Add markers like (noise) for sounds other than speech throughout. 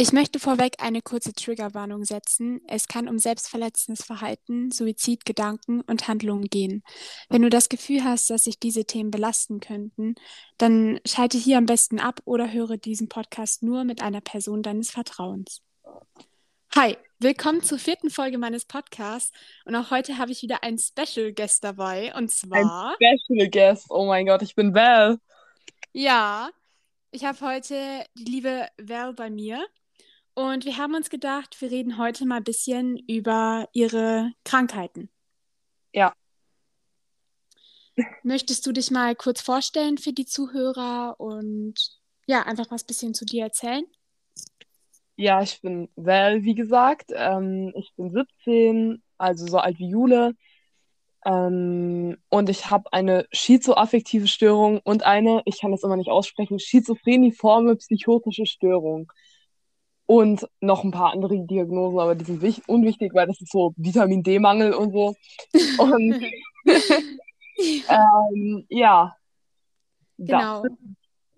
Ich möchte vorweg eine kurze Triggerwarnung setzen. Es kann um selbstverletzendes Verhalten, Suizidgedanken und Handlungen gehen. Wenn du das Gefühl hast, dass sich diese Themen belasten könnten, dann schalte hier am besten ab oder höre diesen Podcast nur mit einer Person deines Vertrauens. Hi, willkommen zur vierten Folge meines Podcasts und auch heute habe ich wieder einen Special Guest dabei und zwar. Ein Special Guest, oh mein Gott, ich bin Val. Ja, ich habe heute die liebe Val bei mir. Und wir haben uns gedacht, wir reden heute mal ein bisschen über ihre Krankheiten. Ja. Möchtest du dich mal kurz vorstellen für die Zuhörer und ja, einfach was ein bisschen zu dir erzählen? Ja, ich bin Val, wie gesagt. Ähm, ich bin 17, also so alt wie Jule. Ähm, und ich habe eine schizoaffektive Störung und eine, ich kann das immer nicht aussprechen, schizophreniforme psychotische Störung und noch ein paar andere Diagnosen, aber die sind unwichtig, weil das ist so Vitamin D-Mangel und so. Und (laughs) (laughs) ähm, ja. Genau.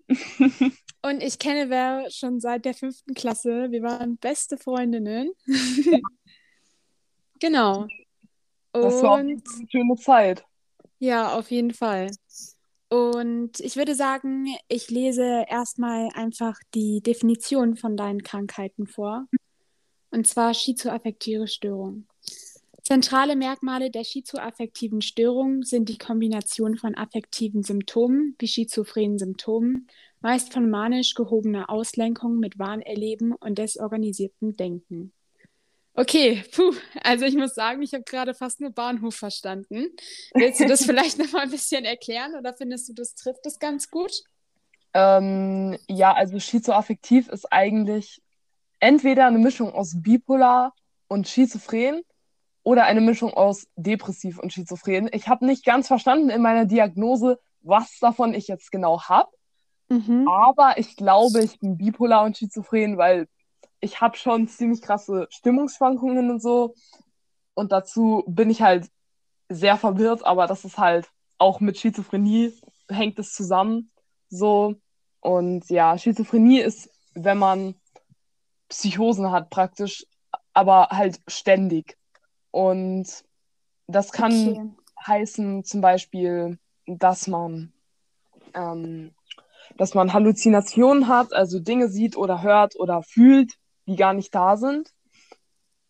(laughs) und ich kenne Wer schon seit der fünften Klasse. Wir waren beste Freundinnen. genau. Und das war eine schöne Zeit. Ja, auf jeden Fall. Und ich würde sagen, ich lese erstmal einfach die Definition von deinen Krankheiten vor. Und zwar schizoaffektive Störung. Zentrale Merkmale der schizoaffektiven Störung sind die Kombination von affektiven Symptomen wie schizophrenen Symptomen, meist von manisch gehobener Auslenkung mit Wahnerleben und desorganisiertem Denken. Okay, puh, also ich muss sagen, ich habe gerade fast nur Bahnhof verstanden. Willst du das (laughs) vielleicht noch mal ein bisschen erklären oder findest du, das trifft das ganz gut? Ähm, ja, also schizoaffektiv ist eigentlich entweder eine Mischung aus bipolar und schizophren oder eine Mischung aus depressiv und schizophren. Ich habe nicht ganz verstanden in meiner Diagnose, was davon ich jetzt genau habe. Mhm. Aber ich glaube, ich bin bipolar und schizophren, weil ich habe schon ziemlich krasse Stimmungsschwankungen und so. Und dazu bin ich halt sehr verwirrt, aber das ist halt auch mit Schizophrenie hängt es zusammen. So. Und ja, Schizophrenie ist, wenn man Psychosen hat, praktisch, aber halt ständig. Und das kann okay. heißen, zum Beispiel, dass man ähm, dass man Halluzinationen hat, also Dinge sieht oder hört oder fühlt, die gar nicht da sind.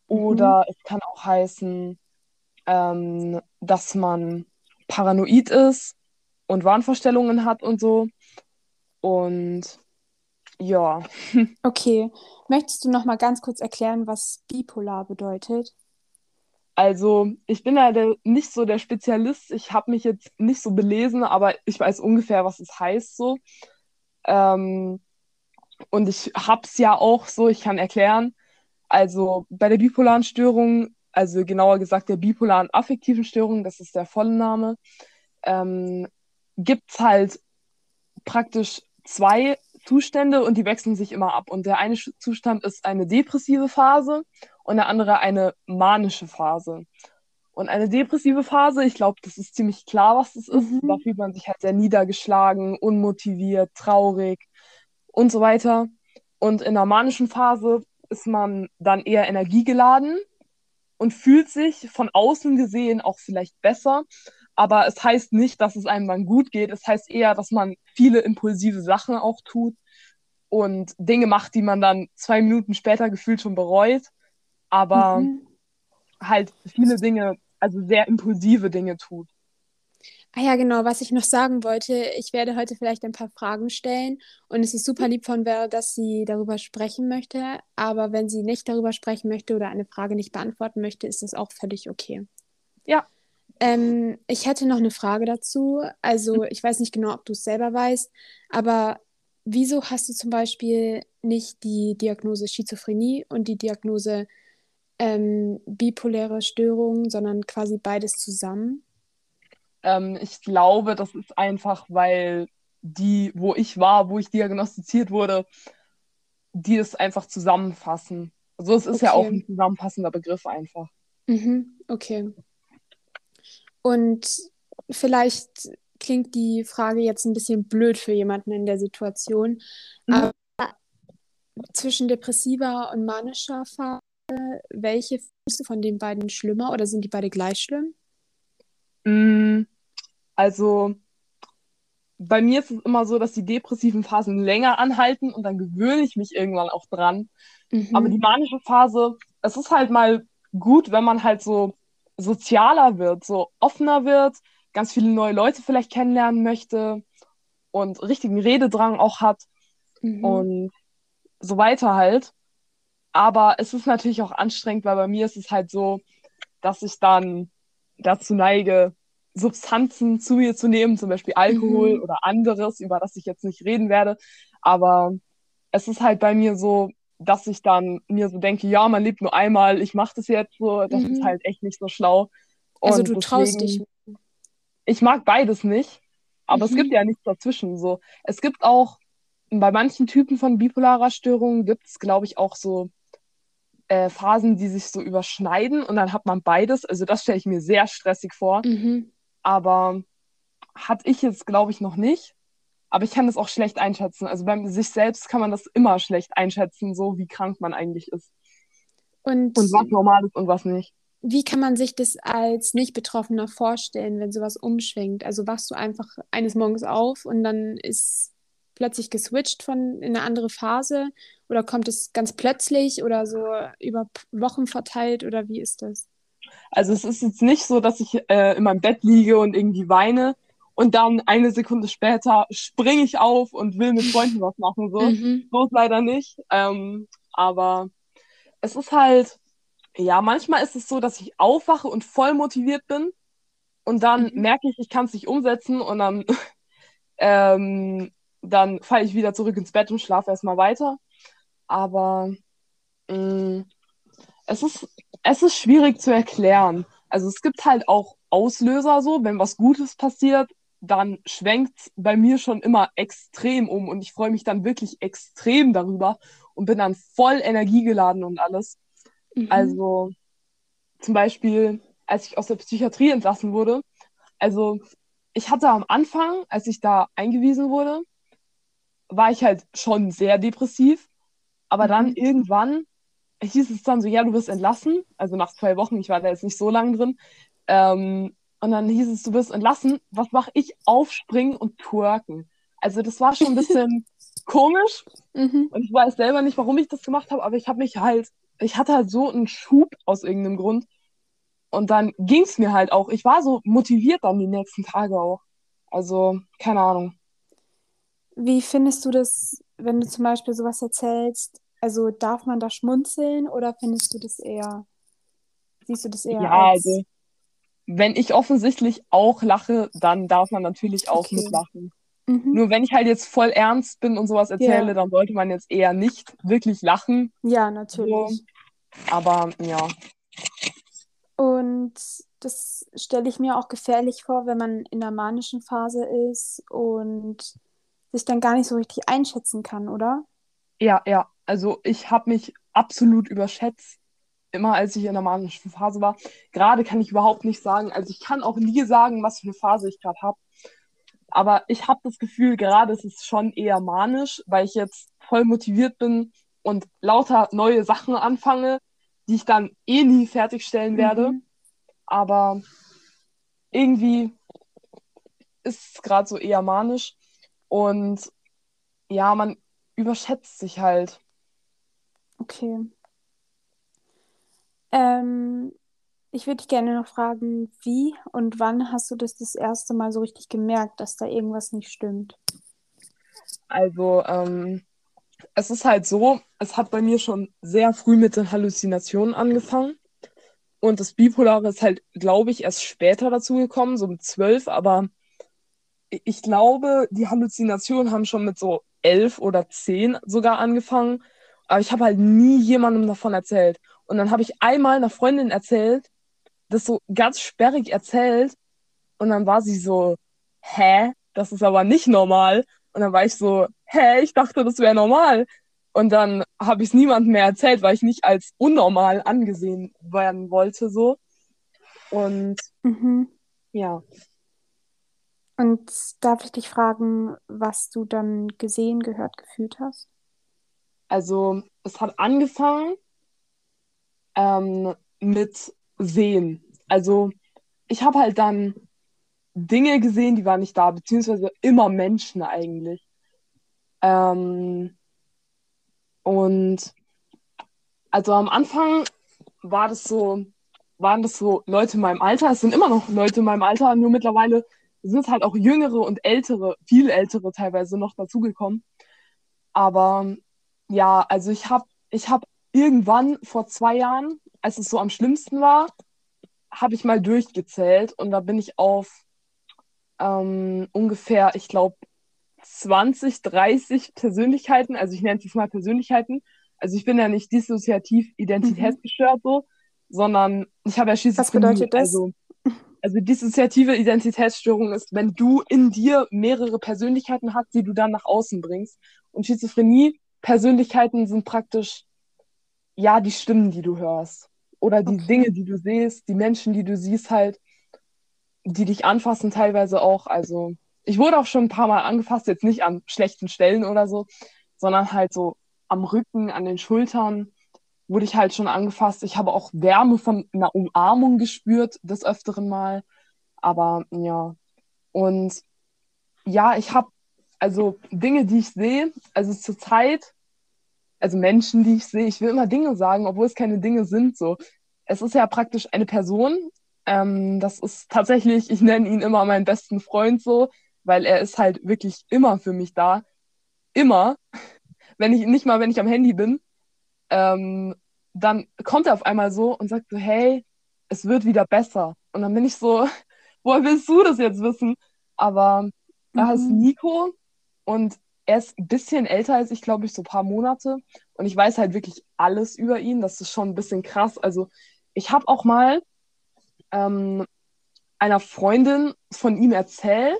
Oder mhm. es kann auch heißen, ähm, dass man paranoid ist und Wahnvorstellungen hat und so. Und ja. (laughs) Okay. Möchtest du noch mal ganz kurz erklären, was bipolar bedeutet? Also, ich bin ja der, nicht so der Spezialist. Ich habe mich jetzt nicht so belesen, aber ich weiß ungefähr, was es heißt so. Ähm, und ich hab's ja auch so, ich kann erklären. Also bei der bipolaren Störung, also genauer gesagt der bipolaren affektiven Störung, das ist der volle Name, ähm, gibt's halt praktisch zwei Zustände und die wechseln sich immer ab. Und der eine Zustand ist eine depressive Phase und der andere eine manische Phase. Und eine depressive Phase, ich glaube, das ist ziemlich klar, was das ist. Mhm. Da fühlt man sich halt sehr niedergeschlagen, unmotiviert, traurig und so weiter. Und in der manischen Phase ist man dann eher energiegeladen und fühlt sich von außen gesehen auch vielleicht besser. Aber es heißt nicht, dass es einem dann gut geht. Es heißt eher, dass man viele impulsive Sachen auch tut und Dinge macht, die man dann zwei Minuten später gefühlt schon bereut. Aber mhm. halt viele Dinge, also sehr impulsive Dinge tut. Ah ja, genau, was ich noch sagen wollte, ich werde heute vielleicht ein paar Fragen stellen und es ist super lieb von Val, dass sie darüber sprechen möchte, aber wenn sie nicht darüber sprechen möchte oder eine Frage nicht beantworten möchte, ist das auch völlig okay. Ja. Ähm, ich hätte noch eine Frage dazu. Also, ich weiß nicht genau, ob du es selber weißt, aber wieso hast du zum Beispiel nicht die Diagnose Schizophrenie und die Diagnose ähm, bipoläre Störung, sondern quasi beides zusammen? Ähm, ich glaube, das ist einfach, weil die, wo ich war, wo ich diagnostiziert wurde, die es einfach zusammenfassen. Also es ist okay. ja auch ein zusammenfassender Begriff einfach. Mhm, okay. Und vielleicht klingt die Frage jetzt ein bisschen blöd für jemanden in der Situation, mhm. aber zwischen depressiver und manischer Phase, welche findest du von den beiden schlimmer oder sind die beide gleich schlimm? Also bei mir ist es immer so, dass die depressiven Phasen länger anhalten und dann gewöhne ich mich irgendwann auch dran. Mhm. Aber die manische Phase, es ist halt mal gut, wenn man halt so sozialer wird, so offener wird, ganz viele neue Leute vielleicht kennenlernen möchte und richtigen Rededrang auch hat Mhm. und so weiter halt. Aber es ist natürlich auch anstrengend, weil bei mir ist es halt so, dass ich dann dazu neige, Substanzen zu mir zu nehmen, zum Beispiel Alkohol Mhm. oder anderes, über das ich jetzt nicht reden werde. Aber es ist halt bei mir so, dass ich dann mir so denke, ja, man lebt nur einmal, ich mache das jetzt so, das ist Mhm. halt echt nicht so schlau. Also Und du traust deswegen, dich. ich mag beides nicht, aber es gibt Mhm. ja nichts dazwischen. So, es gibt auch bei manchen Typen von bipolarer Störung gibt es, glaube ich, auch so äh, Phasen, die sich so überschneiden und dann hat man beides. Also das stelle ich mir sehr stressig vor, Mhm. Aber hatte ich jetzt, glaube ich, noch nicht. Aber ich kann das auch schlecht einschätzen. Also bei sich selbst kann man das immer schlecht einschätzen, so wie krank man eigentlich ist. Und Und was normal ist und was nicht. wie kann man sich das als Nicht-Betroffener vorstellen, wenn sowas umschwingt? Also wachst du einfach eines Morgens auf und dann ist plötzlich geswitcht von in eine andere Phase oder kommt es ganz plötzlich oder so über Wochen verteilt oder wie ist das? Also es ist jetzt nicht so, dass ich äh, in meinem Bett liege und irgendwie weine und dann eine Sekunde später springe ich auf und will mit Freunden was machen. So, Mhm. so ist leider nicht. Ähm, aber es ist halt, ja, manchmal ist es so, dass ich aufwache und voll motiviert bin und dann Mhm. merke ich, ich kann es nicht umsetzen und dann, (laughs) ähm, dann falle ich wieder zurück ins Bett und schlafe erstmal weiter. Aber mh, es ist, es ist schwierig zu erklären. Also es gibt halt auch Auslöser so, wenn was Gutes passiert, dann schwenkt es bei mir schon immer extrem um und ich freue mich dann wirklich extrem darüber und bin dann voll energiegeladen und alles. Mhm. Also zum Beispiel, als ich aus der Psychiatrie entlassen wurde, also ich hatte am Anfang, als ich da eingewiesen wurde, war ich halt schon sehr depressiv, aber dann Mhm. irgendwann hieß es dann so, ja, du wirst entlassen, also nach zwei Wochen, ich war da jetzt nicht so lange drin, ähm, und dann hieß es, du wirst entlassen, was mache ich? Aufspringen und twerken. Also das war schon ein bisschen (laughs) komisch Mhm. und ich weiß selber nicht, warum ich das gemacht habe, aber ich habe mich halt, ich hatte halt so einen Schub aus irgendeinem Grund und dann ging es mir halt auch. Ich war so motiviert dann die nächsten Tage auch. Also, keine Ahnung. Wie findest du das, wenn du zum Beispiel sowas erzählst? Also darf man da schmunzeln oder findest du das eher, siehst du das eher Ja, als, also, wenn ich offensichtlich auch lache, dann darf man natürlich auch Okay. mitlachen. mhm. Nur wenn ich halt jetzt voll ernst bin und sowas erzähle, Ja. dann sollte man jetzt eher nicht wirklich lachen. Ja, natürlich. Aber ja, Und das stelle ich mir auch gefährlich vor, wenn man in der manischen Phase ist und sich dann gar nicht so richtig einschätzen kann, oder? ja, ja. Also ich habe mich absolut überschätzt, immer als ich in der manischen Phase war. Gerade kann ich überhaupt nicht sagen, also ich kann auch nie sagen, was für eine Phase ich gerade habe. Aber ich habe das Gefühl, gerade ist es schon eher manisch, weil ich jetzt voll motiviert bin und lauter neue Sachen anfange, die ich dann eh nie fertigstellen werde. Mhm. Aber irgendwie ist es gerade so eher manisch. Und ja, man überschätzt sich halt. Okay. Ähm, ich würde dich gerne noch fragen, wie und wann hast du das das erste Mal so richtig gemerkt, dass da irgendwas nicht stimmt? Also, ähm, es ist halt so, es hat bei mir schon sehr früh mit den Halluzinationen angefangen. Und das Bipolare ist halt, glaube ich, erst später dazu gekommen, so mit zwölf, aber ich glaube, die Halluzinationen haben schon mit so elf oder zehn sogar angefangen. Aber ich habe halt nie jemandem davon erzählt. Und dann habe ich einmal einer Freundin erzählt, das so ganz sperrig erzählt. Und dann war sie so, hä? Das ist aber nicht normal. Und dann war ich so, hä? Ich dachte, das wäre normal. Und dann habe ich es niemandem mehr erzählt, weil ich nicht als unnormal angesehen werden wollte, so. Und Mhm. ja, Und darf ich dich fragen, was du dann gesehen, gehört, gefühlt hast? Also es hat angefangen ähm, mit Sehen. Also ich habe halt dann Dinge gesehen, die waren nicht da, beziehungsweise immer Menschen eigentlich. Ähm, und also am Anfang war das so, waren das so Leute in meinem Alter, es sind immer noch Leute in meinem Alter, nur mittlerweile sind es halt auch jüngere und ältere, viel ältere teilweise noch dazugekommen. Aber ja, also ich habe ich hab irgendwann vor zwei Jahren, als es so am schlimmsten war, habe ich mal durchgezählt und da bin ich auf ähm, ungefähr, ich glaube, 20, 30 Persönlichkeiten, also ich nenne es jetzt mal Persönlichkeiten. Also ich bin ja nicht dissoziativ identitätsgestört mhm. so, sondern ich habe ja Schizophrenie. Was bedeutet das? Also, also dissoziative Identitätsstörung ist, wenn du in dir mehrere Persönlichkeiten hast, die du dann nach außen bringst. Und Schizophrenie, Persönlichkeiten sind praktisch, ja, die Stimmen, die du hörst. Oder die okay. Dinge, die du siehst, die Menschen, die du siehst halt, die dich anfassen teilweise auch. Also ich wurde auch schon ein paar Mal angefasst, jetzt nicht an schlechten Stellen oder so, sondern halt so am Rücken, an den Schultern wurde ich halt schon angefasst. Ich habe auch Wärme von einer Umarmung gespürt, des Öfteren mal. Aber ja. Und ja, ich habe also Dinge, die ich sehe, also zur Zeit, also Menschen, die ich sehe, ich will immer Dinge sagen, obwohl es keine Dinge sind. So, es ist ja praktisch eine Person. Ähm, das ist tatsächlich, ich nenne ihn immer meinen besten Freund so, weil er ist halt wirklich immer für mich da. Immer. (laughs) Wenn ich, nicht mal, wenn ich am Handy bin. Ähm, dann kommt er auf einmal so und sagt so, hey, es wird wieder besser. Und dann bin ich so, (laughs) woher willst du das jetzt wissen? Aber mhm. da heißt Nico und er ist ein bisschen älter als ich, glaube ich, so ein paar Monate. Und ich weiß halt wirklich alles über ihn. Das ist schon ein bisschen krass. Also ich habe auch mal ähm, einer Freundin von ihm erzählt.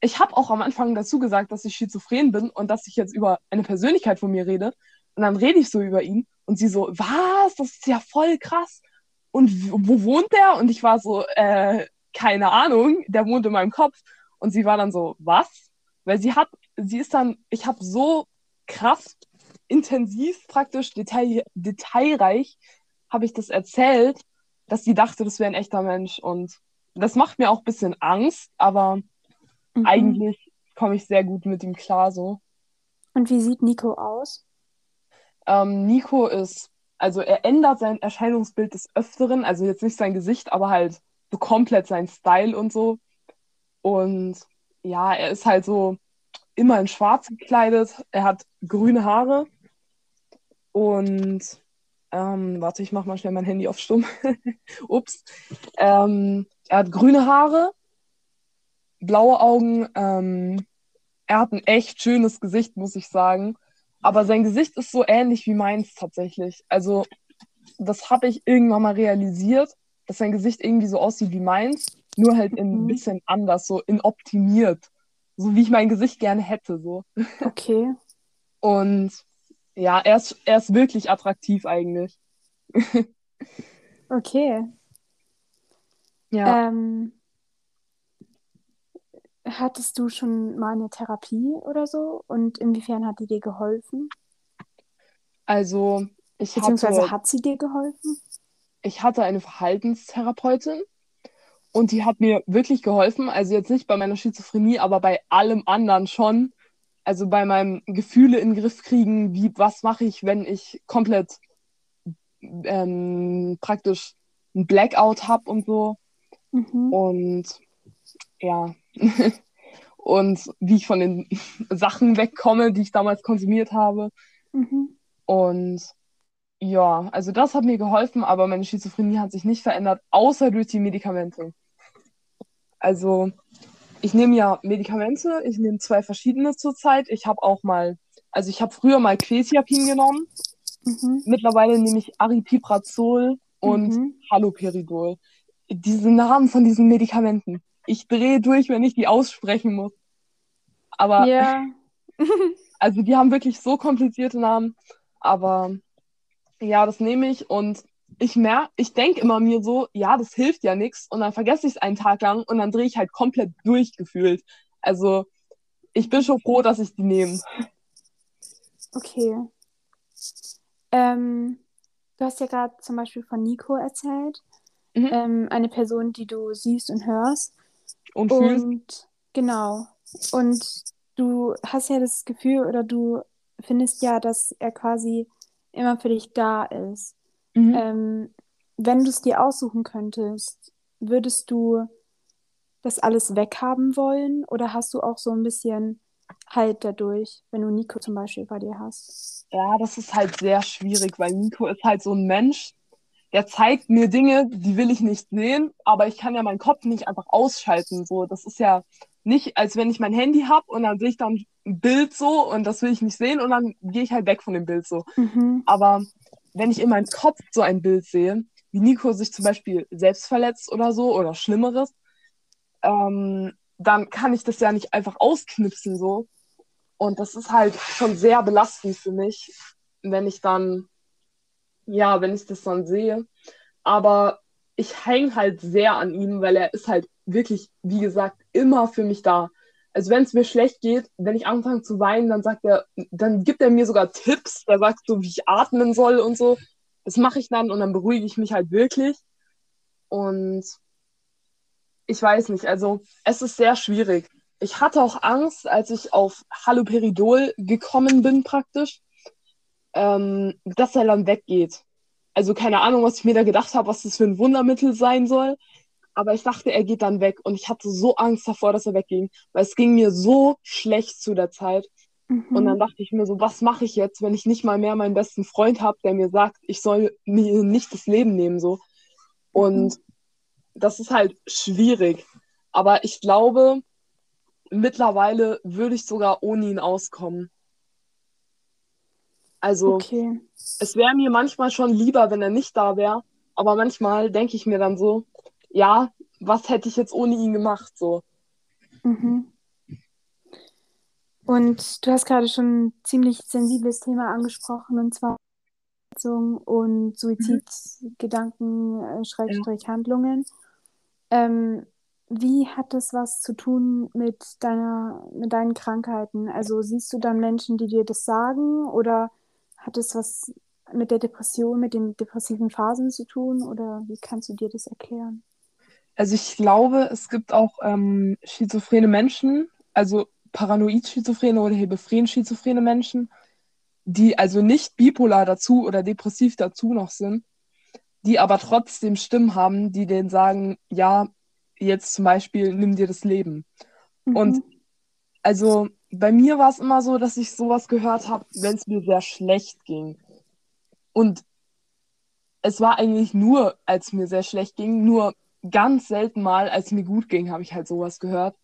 Ich habe auch am Anfang dazu gesagt, dass ich schizophren bin und dass ich jetzt über eine Persönlichkeit von mir rede. Und dann rede ich so über ihn und sie so, was? Das ist ja voll krass. Und wo wohnt der? Und ich war so, äh, keine Ahnung, der wohnt in meinem Kopf. Und sie war dann so, was? Weil sie hat, sie ist dann, ich habe so krass, intensiv, praktisch, detail, detailreich, habe ich das erzählt, dass sie dachte, das wäre ein echter Mensch. Und das macht mir auch ein bisschen Angst, aber mhm. eigentlich komme ich sehr gut mit ihm klar so. Und wie sieht Nico aus? Ähm, Nico ist, also er ändert sein Erscheinungsbild des Öfteren, also jetzt nicht sein Gesicht, aber halt so komplett sein Style und so. Und ja, er ist halt so immer in schwarz gekleidet. Er hat grüne Haare. Und ähm, warte, ich mach mal schnell mein Handy auf Stumm. (laughs) Ups. Ähm, er hat grüne Haare, blaue Augen. Ähm, er hat ein echt schönes Gesicht, muss ich sagen. Aber sein Gesicht ist so ähnlich wie meins tatsächlich. Also, das habe ich irgendwann mal realisiert, dass sein Gesicht irgendwie so aussieht wie meins, nur halt ein mhm. bisschen anders, so in optimiert. So wie ich mein Gesicht gerne hätte. So. Okay. Und ja, er ist, er ist wirklich attraktiv eigentlich. okay. Ja. Ähm, Hattest du schon mal eine Therapie oder so? Und inwiefern hat die dir geholfen? Also, ich Beziehungsweise hatte, hat sie dir geholfen? Ich hatte eine Verhaltenstherapeutin und die hat mir wirklich geholfen. Also jetzt nicht bei meiner Schizophrenie, aber bei allem anderen schon. Also bei meinem Gefühle in den Griff kriegen, wie, was mache ich, wenn ich komplett ähm, praktisch ein Blackout habe und so. Mhm. Und ja, (laughs) und wie ich von den (laughs) Sachen wegkomme, die ich damals konsumiert habe. Mhm. Und ja, also das hat mir geholfen, aber meine Schizophrenie hat sich nicht verändert, außer durch die Medikamente. Also ich nehme ja Medikamente, ich nehme zwei verschiedene zurzeit. Ich habe auch mal, also ich habe früher mal Quesiapin genommen. Mhm. Mittlerweile nehme ich Aripiprazol und mhm. Haloperidol. Diese Namen von diesen Medikamenten ich drehe durch, wenn ich die aussprechen muss. Aber ja. (laughs) also die haben wirklich so komplizierte Namen. Aber ja, das nehme ich und ich merke, ich denke immer mir so, ja, das hilft ja nichts. Und dann vergesse ich es einen Tag lang und dann drehe ich halt komplett durchgefühlt. Also ich bin schon froh, dass ich die nehme. Okay. Ähm, du hast ja gerade zum Beispiel von Nico erzählt. Mhm. Ähm, eine Person, die du siehst und hörst. Und fühlst. Und genau. Und du hast ja das Gefühl oder du findest ja, dass er quasi immer für dich da ist. Mhm. Ähm, wenn du es dir aussuchen könntest, würdest du das alles weghaben wollen oder hast du auch so ein bisschen Halt dadurch, wenn du Nico zum Beispiel bei dir hast? Ja, das ist halt sehr schwierig, weil Nico ist halt so ein Mensch, der zeigt mir Dinge, die will ich nicht sehen, aber ich kann ja meinen Kopf nicht einfach ausschalten. So, das ist ja nicht, als wenn ich mein Handy habe und dann sehe ich dann ein Bild so und das will ich nicht sehen und dann gehe ich halt weg von dem Bild so. Mhm. Aber wenn ich in meinem Kopf so ein Bild sehe, wie Nico sich zum Beispiel selbst verletzt oder so oder Schlimmeres, ähm, dann kann ich das ja nicht einfach ausknipsen so. Und das ist halt schon sehr belastend für mich, wenn ich dann, ja, wenn ich das dann sehe. Aber ich hänge halt sehr an ihm, weil er ist halt wirklich, wie gesagt, immer für mich da. Also wenn es mir schlecht geht, wenn ich anfange zu weinen, dann sagt er, dann gibt er mir sogar Tipps, der sagt so, wie ich atmen soll und so. Das mache ich dann und dann beruhige ich mich halt wirklich. Und ich weiß nicht, also es ist sehr schwierig ich hatte auch Angst, als ich auf Haloperidol gekommen bin, praktisch, ähm, dass er dann weggeht. Also keine Ahnung, was ich mir da gedacht habe, was das für ein Wundermittel sein soll. Aber ich dachte, er geht dann weg. Und ich hatte so Angst davor, dass er wegging. Weil es ging mir so schlecht zu der Zeit. Mhm. Und dann dachte ich mir so, was mache ich jetzt, wenn ich nicht mal mehr meinen besten Freund habe, der mir sagt, ich soll mir nicht das Leben nehmen, so. Und Mhm. das ist halt schwierig. Aber ich glaube, mittlerweile würde ich sogar ohne ihn auskommen. Also, Okay. es wäre mir manchmal schon lieber, wenn er nicht da wäre. Aber manchmal denke ich mir dann so, ja, was hätte ich jetzt ohne ihn gemacht? So. Mhm. Und du hast gerade schon ein ziemlich sensibles Thema angesprochen, und zwar Verletzung und Suizidgedanken, äh, Schrägstrich Handlungen. Ähm, wie hat das was zu tun mit deiner, mit deinen Krankheiten? Also siehst du dann Menschen, die dir das sagen, oder hat es was mit der Depression, mit den depressiven Phasen zu tun, oder wie kannst du dir das erklären? Also ich glaube, es gibt auch ähm, schizophrene Menschen, also paranoid-schizophrene oder hebephren-schizophrene Menschen, die also nicht bipolar dazu oder depressiv dazu noch sind, die aber trotzdem Stimmen haben, die denen sagen, ja, jetzt zum Beispiel, nimm dir das Leben. Und Mhm. also bei mir war es immer so, dass ich sowas gehört habe, wenn es mir sehr schlecht ging. Und es war eigentlich nur, als mir sehr schlecht ging, nur ganz selten mal, als mir gut ging, habe ich halt sowas gehört.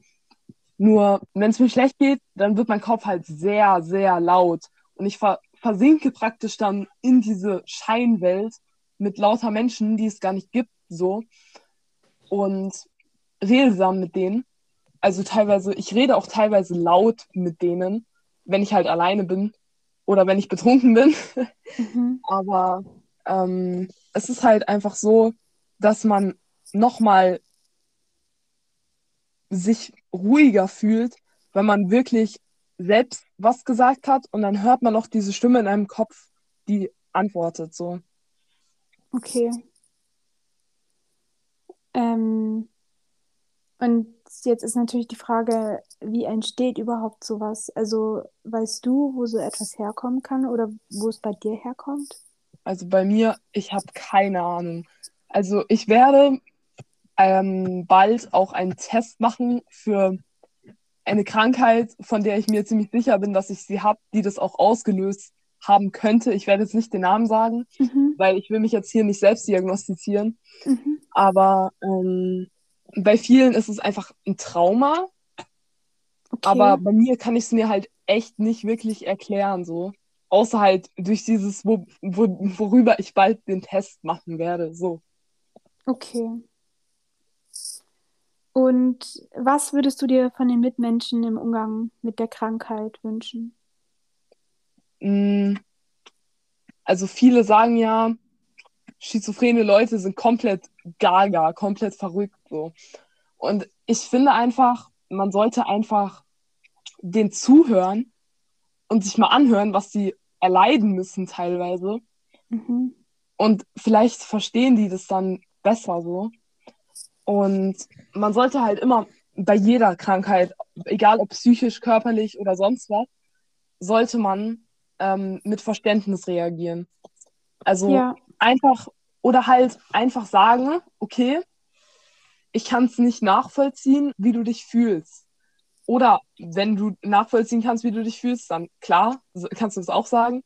Nur wenn es mir schlecht geht, dann wird mein Kopf halt sehr, sehr laut. Und ich ver versinke praktisch dann in diese Scheinwelt mit lauter Menschen, die es gar nicht gibt, so. Und rede dann mit denen. Also teilweise, ich rede auch teilweise laut mit denen, wenn ich halt alleine bin oder wenn ich betrunken bin. Mhm. (laughs) Aber ähm, es ist halt einfach so, dass man nochmal sich ruhiger fühlt, wenn man wirklich selbst was gesagt hat und dann hört man noch diese Stimme in einem Kopf, die antwortet so. Okay. Ähm, und jetzt ist natürlich die Frage, wie entsteht überhaupt sowas? Also weißt du, wo so etwas herkommen kann oder wo es bei dir herkommt? Also bei mir, ich habe keine Ahnung. Also ich werde ähm, bald auch einen Test machen für eine Krankheit, von der ich mir ziemlich sicher bin, dass ich sie habe, die das auch ausgelöst haben könnte. Ich werde jetzt nicht den Namen sagen, Mhm. weil ich will mich jetzt hier nicht selbst diagnostizieren. Mhm. Aber ähm, bei vielen ist es einfach ein Trauma. Okay. Aber bei mir kann ich es mir halt echt nicht wirklich erklären, so. Außer halt durch dieses, wo, wo, worüber ich bald den Test machen werde, so. Okay. Und was würdest du dir von den Mitmenschen im Umgang mit der Krankheit wünschen? Mm, Also viele sagen ja, schizophrene Leute sind komplett gaga, komplett verrückt, so. Und ich finde einfach, man sollte einfach den zuhören und sich mal anhören, was sie erleiden müssen teilweise. Mhm. Und vielleicht verstehen die das dann besser so. Und man sollte halt immer bei jeder Krankheit, egal ob psychisch, körperlich oder sonst was, sollte man ähm, mit Verständnis reagieren. Also Ja. einfach oder halt einfach sagen, okay, ich kann es nicht nachvollziehen, wie du dich fühlst. Oder wenn du nachvollziehen kannst, wie du dich fühlst, dann klar, kannst du es auch sagen.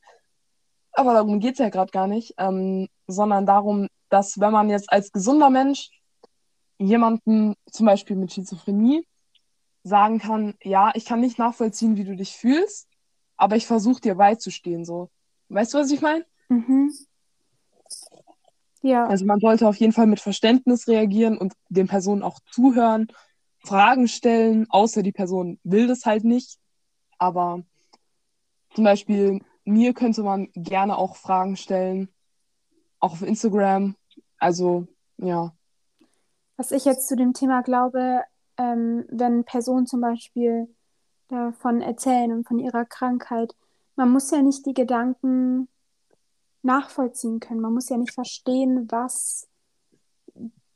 Aber darum geht es ja gerade gar nicht, ähm, sondern darum, dass wenn man jetzt als gesunder Mensch jemanden zum Beispiel mit Schizophrenie sagen kann, ja, ich kann nicht nachvollziehen, wie du dich fühlst, aber ich versuche dir beizustehen, so. Weißt du, was ich meine? Mhm. Ja. Also man sollte auf jeden Fall mit Verständnis reagieren und den Personen auch zuhören, Fragen stellen, außer die Person will das halt nicht. Aber zum Beispiel mir könnte man gerne auch Fragen stellen, auch auf Instagram. Also ja, Was ich jetzt zu dem Thema glaube, ähm, wenn Personen zum Beispiel davon erzählen und von ihrer Krankheit, man muss ja nicht die Gedanken nachvollziehen können. Man muss ja nicht verstehen, was,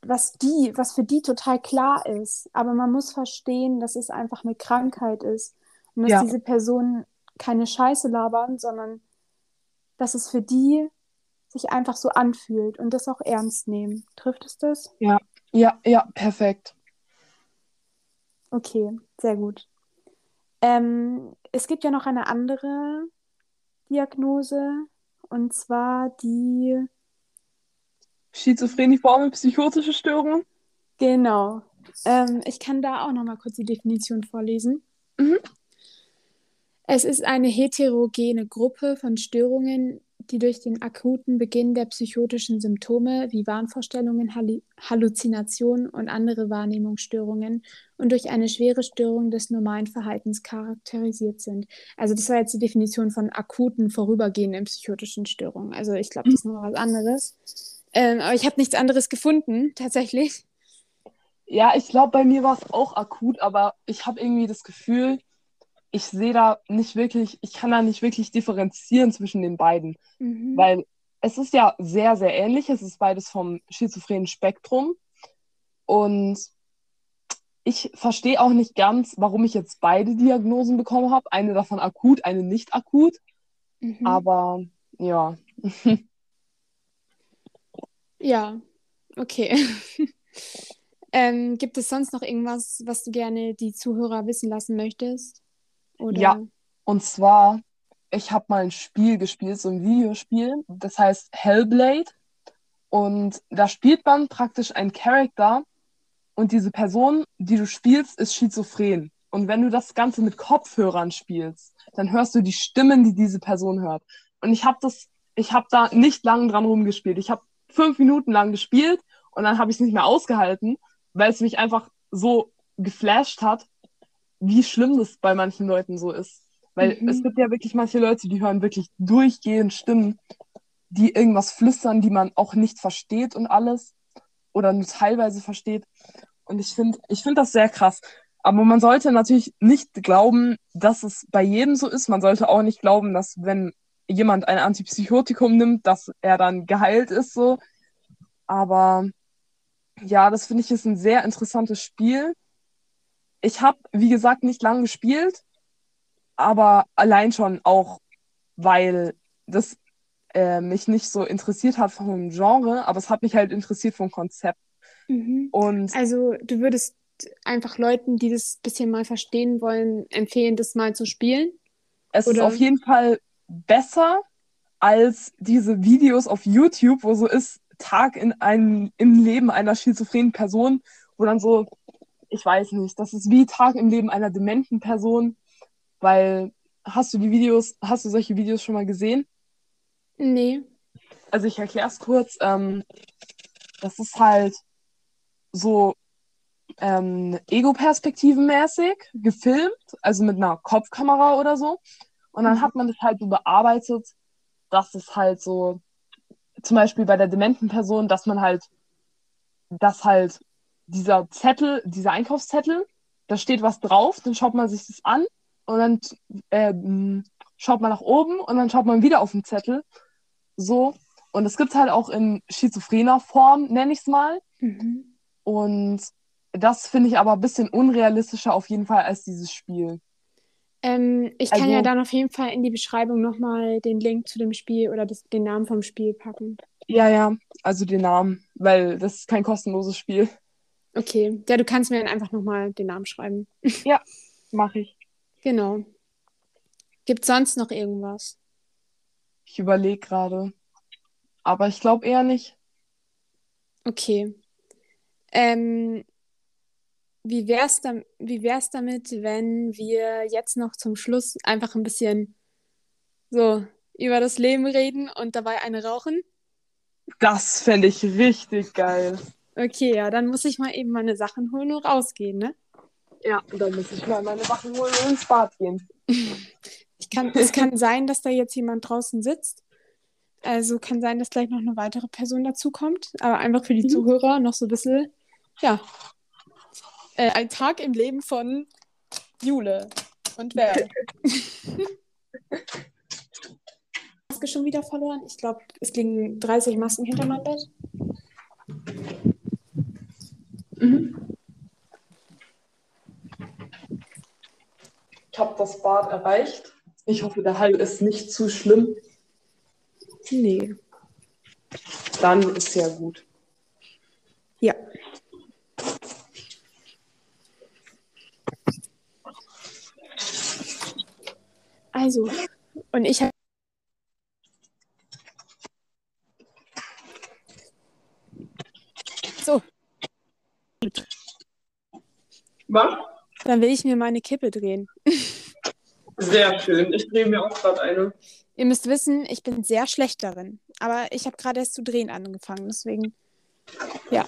was die, was für die total klar ist. Aber man muss verstehen, dass es einfach eine Krankheit ist und dass Ja. diese Personen keine Scheiße labern, sondern dass es für die sich einfach so anfühlt und das auch ernst nehmen. Trifft es das? ja, ja, perfekt. Okay, sehr gut. Ähm, es gibt ja noch eine andere Diagnose, und zwar die, Schizophreniforme, psychotische Störungen. genau. Ähm, ich kann da auch noch mal kurz die Definition vorlesen. Mhm. Es ist eine heterogene Gruppe von Störungen, die durch den akuten Beginn der psychotischen Symptome wie Wahnvorstellungen, Hallu Halluzinationen und andere Wahrnehmungsstörungen und durch eine schwere Störung des normalen Verhaltens charakterisiert sind. Also das war jetzt die Definition von akuten, vorübergehenden psychotischen Störungen. Also ich glaube, das ist noch was anderes. Ähm, aber ich habe nichts anderes gefunden, tatsächlich. Ja, ich glaube, bei mir war es auch akut, aber ich habe irgendwie das Gefühl, ich sehe da nicht wirklich, ich kann da nicht wirklich differenzieren zwischen den beiden, Mhm. weil es ist ja sehr, sehr ähnlich. Es ist beides vom schizophrenen Spektrum und ich verstehe auch nicht ganz, warum ich jetzt beide Diagnosen bekommen habe. Eine davon akut, eine nicht akut, Mhm. aber ja. (laughs) Ja, okay. (laughs) ähm, gibt es sonst noch irgendwas, was du gerne die Zuhörer wissen lassen möchtest? Oder? Ja. Und zwar, ich habe mal ein Spiel gespielt, so ein Videospiel, das heißt Hellblade. Und da spielt man praktisch einen Charakter und diese Person, die du spielst, ist schizophren. Und wenn du das Ganze mit Kopfhörern spielst, dann hörst du die Stimmen, die diese Person hört. Und ich habe das, ich habe da nicht lang dran rumgespielt. Ich habe fünf Minuten lang gespielt und dann habe ich es nicht mehr ausgehalten, weil es mich einfach so geflasht hat, wie schlimm das bei manchen Leuten so ist. Weil Mhm. es gibt ja wirklich manche Leute, die hören wirklich durchgehend Stimmen, die irgendwas flüstern, die man auch nicht versteht und alles oder nur teilweise versteht. Und ich finde, ich finde das sehr krass. Aber man sollte natürlich nicht glauben, dass es bei jedem so ist. Man sollte auch nicht glauben, dass wenn jemand ein Antipsychotikum nimmt, dass er dann geheilt ist so. Aber ja, das finde ich ist ein sehr interessantes Spiel. Ich habe, wie gesagt, nicht lange gespielt, aber allein schon auch, weil das äh, mich nicht so interessiert hat vom Genre, aber es hat mich halt interessiert vom Konzept. Mhm. Und Also du würdest einfach Leuten, die das bisschen mal verstehen wollen, empfehlen, das mal zu spielen? es ist oder- auf jeden Fall besser als diese Videos auf YouTube, wo so ist, Tag in einem, im Leben einer schizophrenen Person, wo dann so, ich weiß nicht, das ist wie Tag im Leben einer dementen Person, weil hast du die Videos, hast du solche Videos schon mal gesehen? Nee. Also ich erkläre es kurz. Ähm, das ist halt so ähm, Ego-Perspektiven-mäßig gefilmt, also mit einer Kopfkamera oder so. Und dann Mhm. hat man das halt so bearbeitet, dass es halt so, zum Beispiel bei der dementen Person, dass man halt, dass halt dieser Zettel, dieser Einkaufszettel, da steht was drauf, dann schaut man sich das an und dann ähm, schaut man nach oben und dann schaut man wieder auf den Zettel. So. Und es gibt halt auch in schizophrener Form, nenne ich es mal. Mhm. Und das finde ich aber ein bisschen unrealistischer auf jeden Fall als dieses Spiel. Ähm, ich kann Also- ja dann auf jeden Fall in die Beschreibung nochmal den Link zu dem Spiel oder das, den Namen vom Spiel packen. Ja, ja, also den Namen, weil das ist kein kostenloses Spiel. Okay, ja, du kannst mir dann einfach nochmal den Namen schreiben. (laughs) Mache ich. Genau. Gibt sonst noch irgendwas? Ich überlege gerade. Aber ich glaube eher nicht. Okay. Ähm, wie wär's dann, wie wär's damit, wenn wir jetzt noch zum Schluss einfach ein bisschen so über das Leben reden und dabei eine rauchen? Das fände ich richtig geil. Okay, ja, dann muss ich mal eben meine Sachen holen und rausgehen, ne? Ja, dann muss ich mal meine Sachen holen und ins Bad gehen. (laughs) Ich kann, es kann sein, dass da jetzt jemand draußen sitzt. Also kann sein, dass gleich noch eine weitere Person dazukommt. Aber einfach für die Mhm. Zuhörer noch so ein bisschen, ja. Äh, ein Tag im Leben von Jule und wer? (laughs) Maske schon wieder verloren. Ich glaube, es liegen 30 Masken hinter meinem Bett. Ich habe das Bad erreicht. Ich hoffe, der Hall ist nicht zu schlimm. Nee. Dann ist ja gut. Ja. Also, und ich habe. So, Was? dann will ich mir meine Kippe drehen. Sehr schön. Ich drehe mir auch gerade eine. Ihr müsst wissen, ich bin sehr schlecht darin. Aber ich habe gerade erst zu drehen angefangen. Deswegen, ja.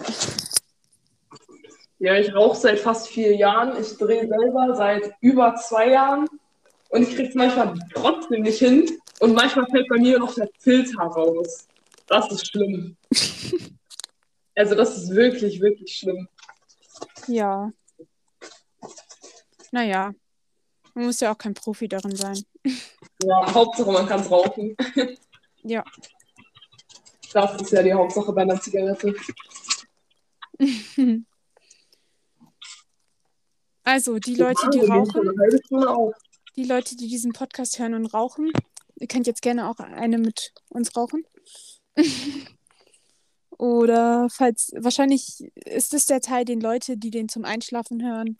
Ja, ich rauche seit fast vier Jahren. Ich drehe selber seit über zwei Jahren. Und ich kriege es manchmal trotzdem nicht hin. Und manchmal fällt bei mir noch der Filter raus. Das ist schlimm. (laughs) Also das ist wirklich, wirklich schlimm. Ja. Naja. Man muss ja auch kein Profi darin sein. Ja, Hauptsache man kann es rauchen. Ja. Das ist ja die Hauptsache bei einer Zigarette. (laughs) Also, die Leute, die rauchen, die Leute, die diesen Podcast hören und rauchen, ihr könnt jetzt gerne auch eine mit uns rauchen. (laughs) Oder falls, wahrscheinlich ist es der Teil, den Leute, die den zum Einschlafen hören,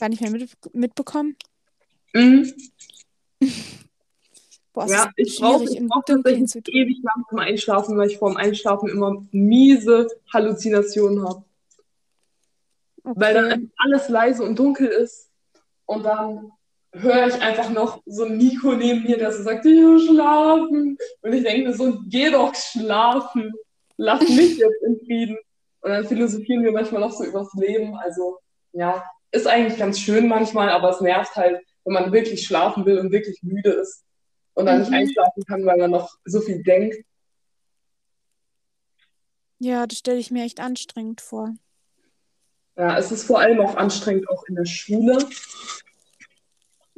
gar nicht mehr mit, mitbekommen. Mhm. (laughs) Boah, Ja, ist ich brauche brauch tatsächlich ewig lang zum Einschlafen, weil ich vorm Einschlafen immer miese Halluzinationen habe. Weil dann Okay. alles leise und dunkel ist. Und dann höre ich einfach noch so Nico neben mir, der so sagt, ich will schlafen. Und ich denke mir so, geh doch schlafen. Lass mich jetzt in Frieden. Und dann philosophieren wir manchmal noch so übers Leben. Also, ja, ist eigentlich ganz schön manchmal, aber es nervt halt, wenn man wirklich schlafen will und wirklich müde ist und dann nicht Mhm. einschlafen kann, weil man noch so viel denkt. Ja, das stelle ich mir echt anstrengend vor. Ja, es ist vor allem auch anstrengend, auch in der Schule.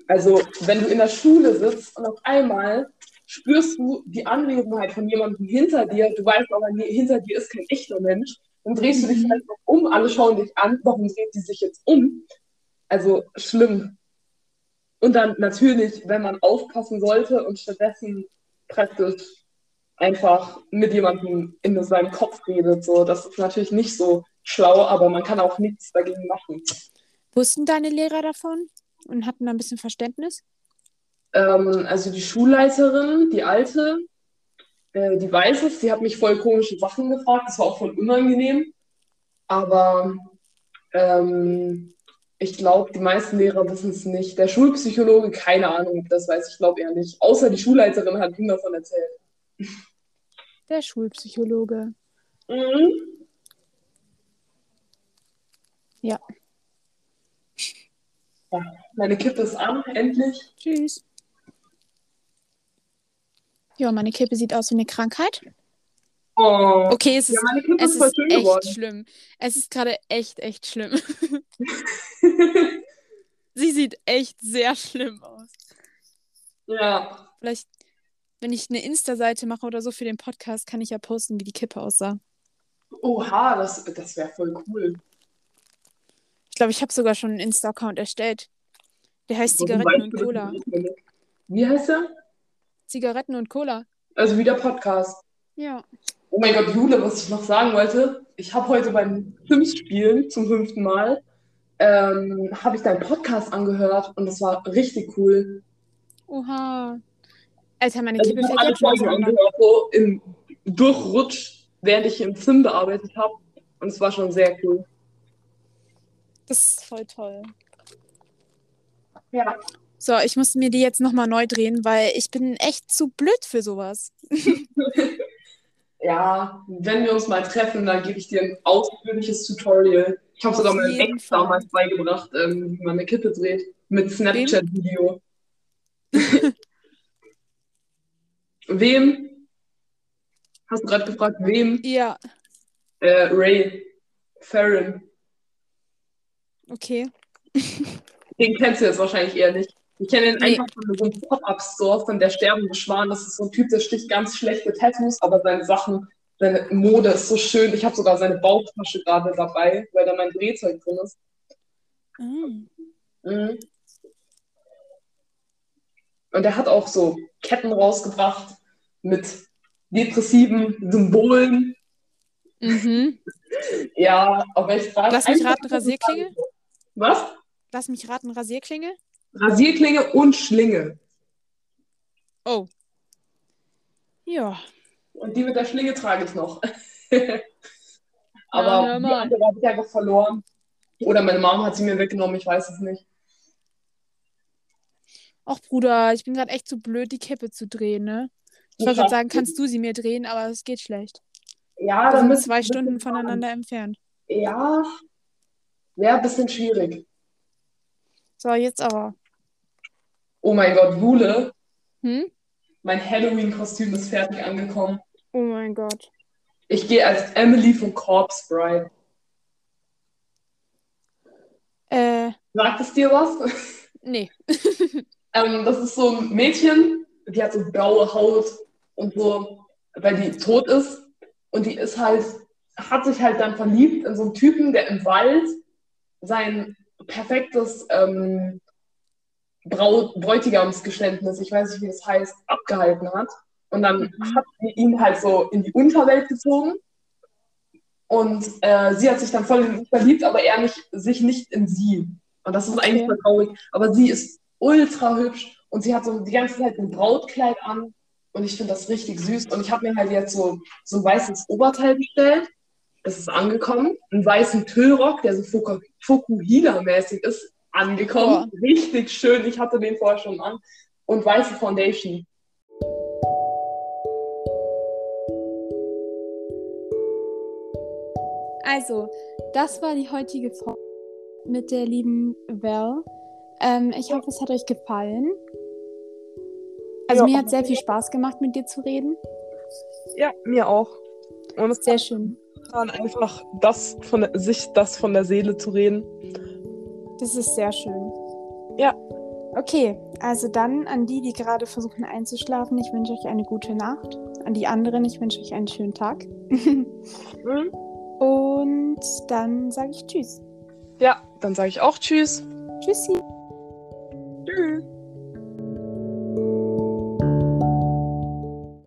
Also, wenn du in der Schule sitzt und auf einmal spürst du die Anwesenheit von jemandem hinter dir, du weißt aber, nee, hinter dir ist kein echter Mensch, dann drehst du dich Mhm. vielleicht noch um, alle schauen dich an, warum dreht die sich jetzt um? Also, schlimm. Und dann natürlich, wenn man aufpassen sollte und stattdessen praktisch einfach mit jemandem in seinem Kopf redet, so, das ist natürlich nicht so schlau, aber man kann auch nichts dagegen machen. Wussten deine Lehrer davon und hatten da ein bisschen Verständnis? Ähm, also die Schulleiterin, die alte, äh, die weiß es, die hat mich voll komische Sachen gefragt, das war auch voll unangenehm, aber ähm, ich glaube, die meisten Lehrer wissen es nicht. Der Schulpsychologe, keine Ahnung, das weiß ich glaube eher nicht. Außer die Schulleiterin hat ihm davon erzählt. Der Schulpsychologe. Mhm. Ja. Ja, meine Kippe ist an, endlich. Tschüss. Ja, meine Kippe sieht aus wie eine Krankheit. Oh. Okay, es Ja, ist, meine Kippe es ist voll ist schön echt geworden. schlimm. Es ist gerade echt, echt schlimm. (laughs) Sie sieht echt sehr schlimm aus. Ja, Vielleicht, wenn ich eine Insta-Seite mache oder so für den Podcast, kann ich ja posten, wie die Kippe aussah. Oha, das, das wäre voll cool. Ich glaube, ich habe sogar schon einen Insta-Account erstellt. Der heißt Zigaretten und Cola. Wie heißt er? Zigaretten und Cola. Also wie der Podcast. Ja. Oh mein Gott, Jule, was ich noch sagen wollte, ich habe heute beim Sims-Spielen zum fünften Mal, ähm, habe ich deinen Podcast angehört und das war richtig cool. Oha. Alter, meine Also Kippe ich fällt jetzt schon angehört, so im Durchrutsch, während ich im Sim bearbeitet habe und es war schon sehr cool. Das ist voll toll. Ja. So, ich muss mir die jetzt nochmal neu drehen, weil ich bin echt zu blöd für sowas. Ja, wenn wir uns mal treffen, dann gebe ich dir ein ausführliches Tutorial. Ich habe sogar meinem Ex damals beigebracht, ähm, wie man eine Kippe dreht. Mit Snapchat-Video. (laughs) Wem? Hast du gerade gefragt, wem? Ja, Äh, Ray Farron. okay. Den kennst du jetzt wahrscheinlich eher nicht. Ich kenne ihn Nee. einfach von so einem Pop-Up-Store von der sterbende Schwan. Das ist so ein Typ, der sticht ganz schlechte Tattoos, aber seine Sachen, seine Mode ist so schön. Ich habe sogar seine Bauchtasche gerade dabei, weil da mein Drehzeug drin ist. Mm. Mhm. Und er hat auch so Ketten rausgebracht mit depressiven Symbolen. Mhm. Ja, aber ich frage Lass mich raten, Rasierklinge? Was? Lass mich raten, Rasierklinge? Rasierklinge und Schlinge. Oh. Ja. Und die mit der Schlinge trage ich noch. (laughs) Aber die mal. andere habe ich einfach verloren. Oder meine Mom hat sie mir weggenommen, ich weiß es nicht. Och, Bruder, ich bin gerade echt zu blöd, die Kippe zu drehen, ne? Ich wollte gerade sagen, kannst du sie mir drehen, aber es geht schlecht. Ja, Wir dann sind müssen zwei Stunden fahren. voneinander entfernt. Ja, wäre ein bisschen schwierig. So, jetzt aber. Oh mein Gott, Jule, Hm? mein Halloween-Kostüm ist fertig angekommen. Oh mein Gott. Ich gehe als Emily von Corpse Bride. Äh, Sagt es dir was? nee. (laughs) Ähm, das ist so ein Mädchen, die hat so blaue Haut und so, weil die tot ist. Und die ist halt, hat sich halt dann verliebt in so einen Typen, der im Wald sein perfektes ähm, Brau Bräutigamsgeständnis, ich weiß nicht, wie das heißt, abgehalten hat. Und dann Mhm. hat sie ihn halt so in die Unterwelt gezogen. Und äh, sie hat sich dann voll in ihn verliebt, aber er nicht, sich nicht in sie. Und das ist Okay. eigentlich voll traurig. Aber sie ist ultra hübsch und sie hat so die ganze Zeit ein Brautkleid an. Und ich finde das richtig süß. Und ich habe mir halt jetzt so, so ein weißes Oberteil bestellt. Das ist angekommen. Einen weißen Tüllrock, der so Fuku- Fukuhila-mäßig ist, angekommen. Richtig schön. Ich hatte den vorher schon an. Und weiße Foundation. Also, das war die heutige Folge mit der lieben Val. Ähm, ich hoffe, es hat euch gefallen. Also, Ja. mir hat sehr viel Spaß gemacht, mit dir zu reden. Ja, mir auch. Und es Sehr schön. dann einfach das von der, sich das von der Seele zu reden. Das ist sehr schön. Ja. Okay, also dann an die, die gerade versuchen einzuschlafen, ich wünsche euch eine gute Nacht. An die anderen, ich wünsche euch einen schönen Tag. (laughs) Mhm. Und dann sage ich Tschüss. Ja, dann sage ich auch Tschüss. Tschüssi. Tschüss.